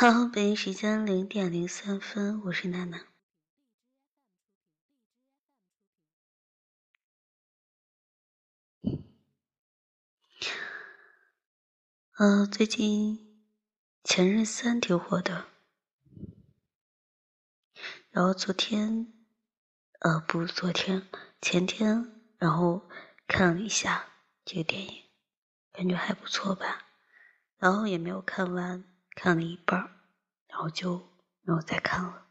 好，北京时间零点零三分，我是娜娜。呃，最近《前任三》挺火的，然后昨天，呃，不昨天，前天，然后看了一下这个电影，感觉还不错吧，然后也没有看完。看了一半儿，然后就没有再看了。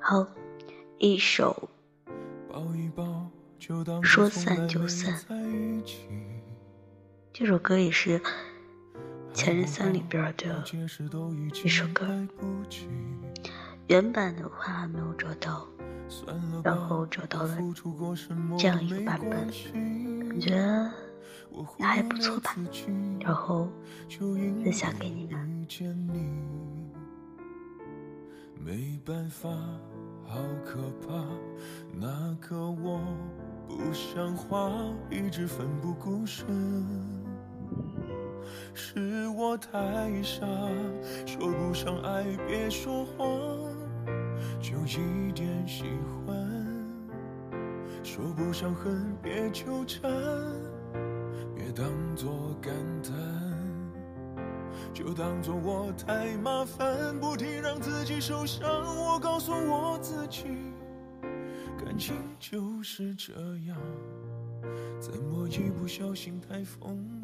好，一首说散就散，这首歌也是《前任三》里边的一首歌。原版的话没有找到，然后找到了这样一个版本，感觉还不错吧，然后分享给你们。没办法，好可怕，那个我不像话，一直奋不顾身，是我太傻，说不上爱，别说谎。就一点喜欢，说不上恨，别纠缠，别当作感叹，就当作我太麻烦，不停让自己受伤。我告诉我自己，感情就是这样，怎么一不小心太疯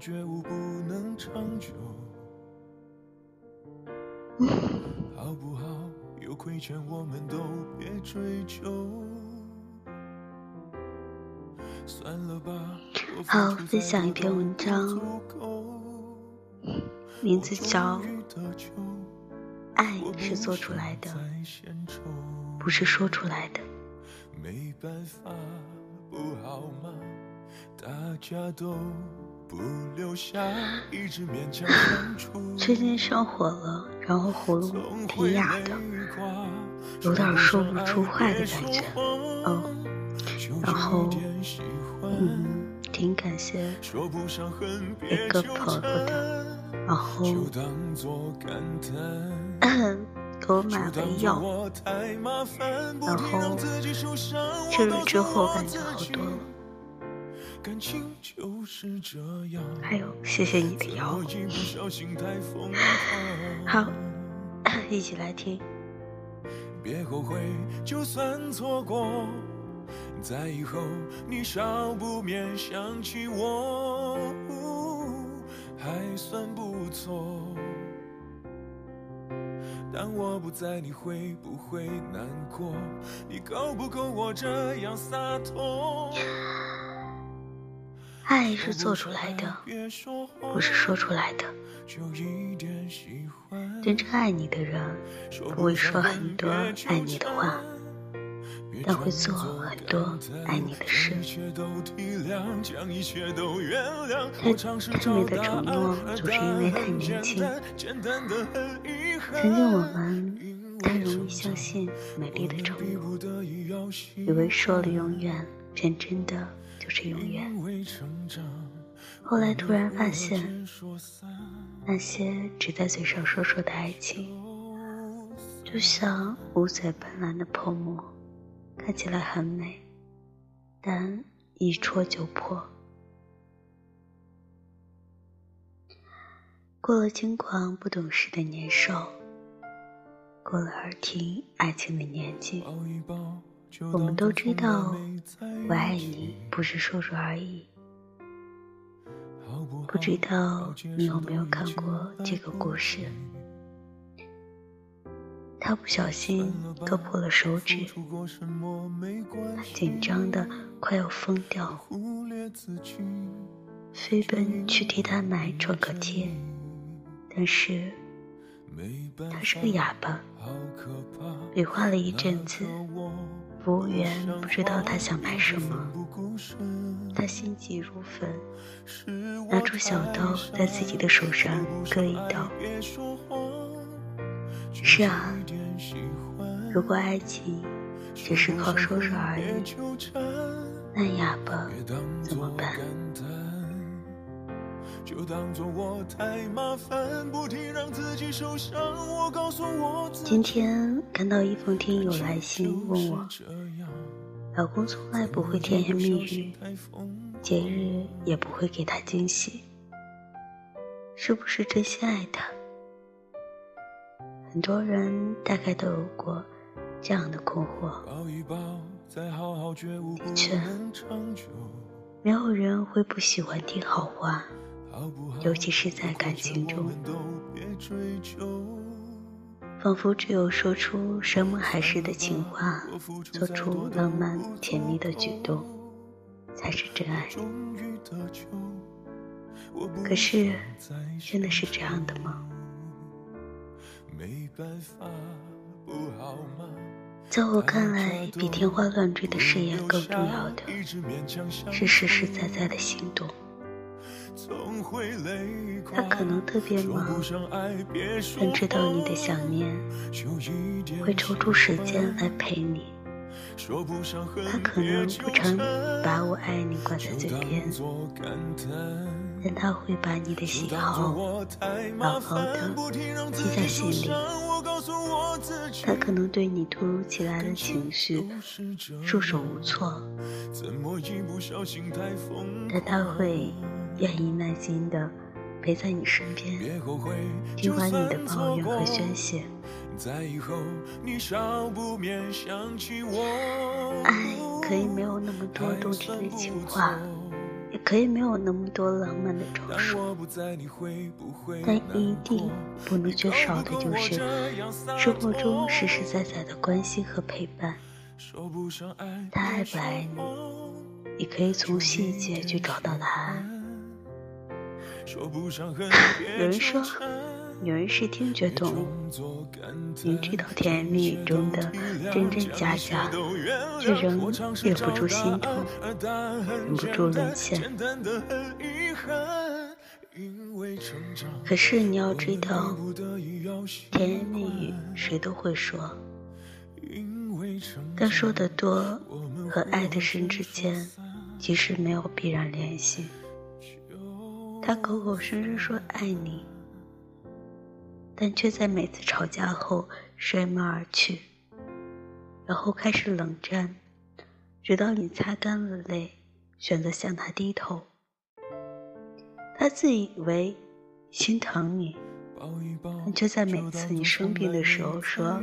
觉悟，不能长久。好不好？有亏欠，我们都别追究。算了吧。好，分享一篇文章，名字叫《爱是做出来的，不是说出来的》。没办法，不好吗？最近上火了，然后喉咙挺哑的，有点说不出话的感觉。哦，然后嗯，挺感谢一个朋友的，然后 给我买了药，然后吃了之后感觉好多了。还有，谢谢你的药。好，一起来听。别后悔，就算错过，在以后你少不免想起我，还算不错。当我不在，你会不会难过？你够不够我这样洒脱？爱是做出来的，不是说出来的。真正爱你的人，不会说很多爱你的话，但会做很多爱你的事。太太美的承诺，总是因为太年轻。曾经我们太容易相信美丽的承诺，以为说了永远，便真的。就是永远。后来突然发现，那些只在嘴上说说的爱情，就像五彩斑斓的泡沫，看起来很美，但一戳就破。过了轻狂不懂事的年少，过了耳听爱情的年纪。我们都知道，我爱你不是说说而已。不知道你有没有看过这个故事？他不小心割破了手指，他紧张的快要疯掉，飞奔去替他买创可贴，但是他是个哑巴，比划了一阵子。服务员不知道他想买什么，他心急如焚，拿出小刀在自己的手上割一刀。是啊，如果爱情只是靠说说而已，那哑巴怎么办？今天看到一封听友来信，问我，老公从来不会甜言蜜语，节日也不会给他惊喜，是不是真心爱他？很多人大概都有过这样的困惑。的确，没有人会不喜欢听好话，尤其是在感情中。仿佛只有说出山盟海誓的情话，做出浪漫甜蜜的举动，才是真爱。可是，真的是这样的吗？在我看来，比天花乱坠的誓言更重要的是实实在在的行动。他可能特别忙，但知道你的想念，会抽出时间来陪你。他可能不常把我爱你挂在嘴边，但他会把你的喜好牢牢的记在心里。他可能对你突如其来的情绪束手无措，但他会愿意耐心的陪在你身边，听完你的抱怨和宣泄。爱可以没有那么多动听的情话，也可以没有那么多浪漫的装饰，但一定不能缺少的就是生活中实实在在的关心和陪伴。他爱不爱你，你可以从细节去找到答案。有人说。女人是听觉动物，明知道甜言蜜语中的真真假假，却仍忍不住心痛，忍不住沦陷。可是你要知道，甜言蜜语谁都会说，但说的多和爱的深之间，其实没有必然联系。他口口声声说爱你。但却在每次吵架后摔门而去，然后开始冷战，直到你擦干了泪，选择向他低头。他自以为心疼你，但却在每次你生病的时候说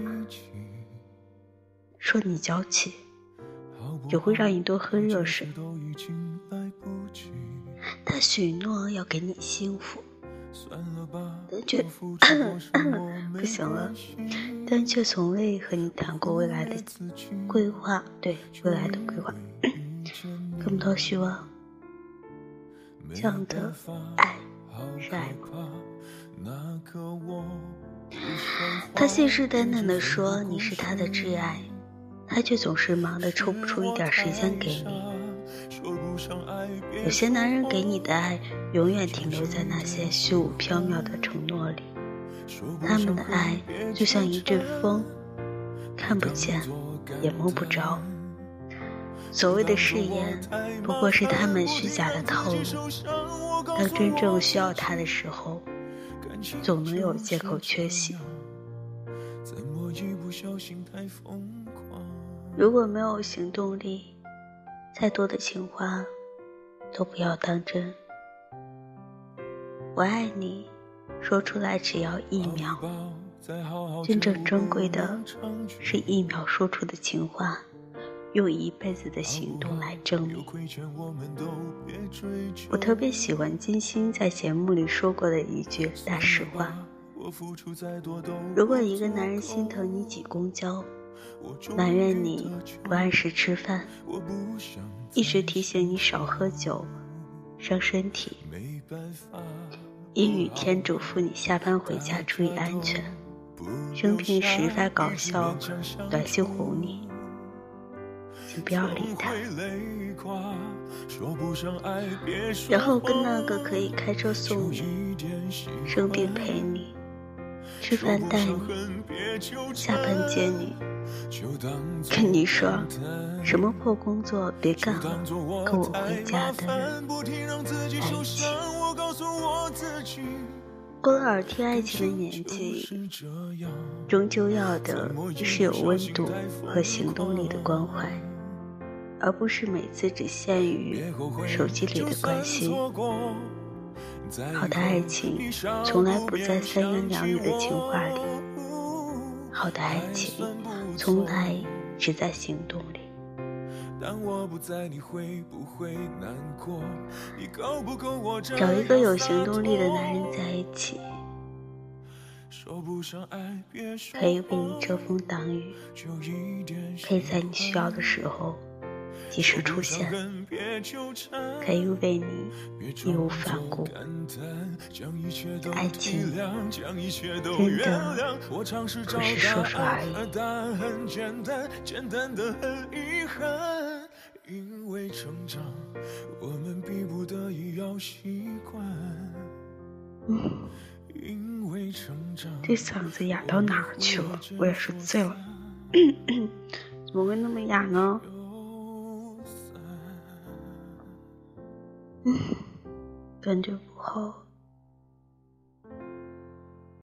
说你娇气，只会让你多喝热水。他许诺要给你幸福。但却 不行了，但却从未和你谈过未来的规划，对未来的规划，看不到希望。这样的爱是爱吗？他信誓旦旦地说你是他的挚爱，他却总是忙得抽不出一点时间给你。有些男人给你的爱，永远停留在那些虚无缥缈的承诺里。他们的爱就像一阵风，看不见，也摸不着。所谓的誓言，不过是他们虚假的套路。当真正需要他的时候，总能有借口缺席。如果没有行动力，再多的情话都不要当真。我爱你，说出来只要一秒。真正珍贵的是一秒说出的情话，用一辈子的行动来证明。我特别喜欢金星在节目里说过的一句大实话：如果一个男人心疼你挤公交。埋怨你不按时吃饭，一直提醒你少喝酒，伤身体。阴雨天嘱咐你下班回家注意安全，生病时发搞笑短信哄你。你不要理他。然后跟那个可以开车送你、生病陪你、吃饭带你、下班接你、跟你说什么破工作别干了，跟我回家的人在一起。过了耳听爱情的年纪，终究要的是有温度和行动力的关怀，而不是每次只限于手机里的关心。好的爱情从来不在三言两语的情话里，好的爱情从来只在行动里。找一个有行动力的男人在一起，可以为你遮风挡雨，可以在你需要的时候及时出现，可以为你义无反顾。爱情真的不是说说而已。因为成长，我们逼不得已要习惯。嗯因为成长，这嗓子哑到哪儿去了？我也是醉了。怎么会那么哑呢？嗯感觉不好。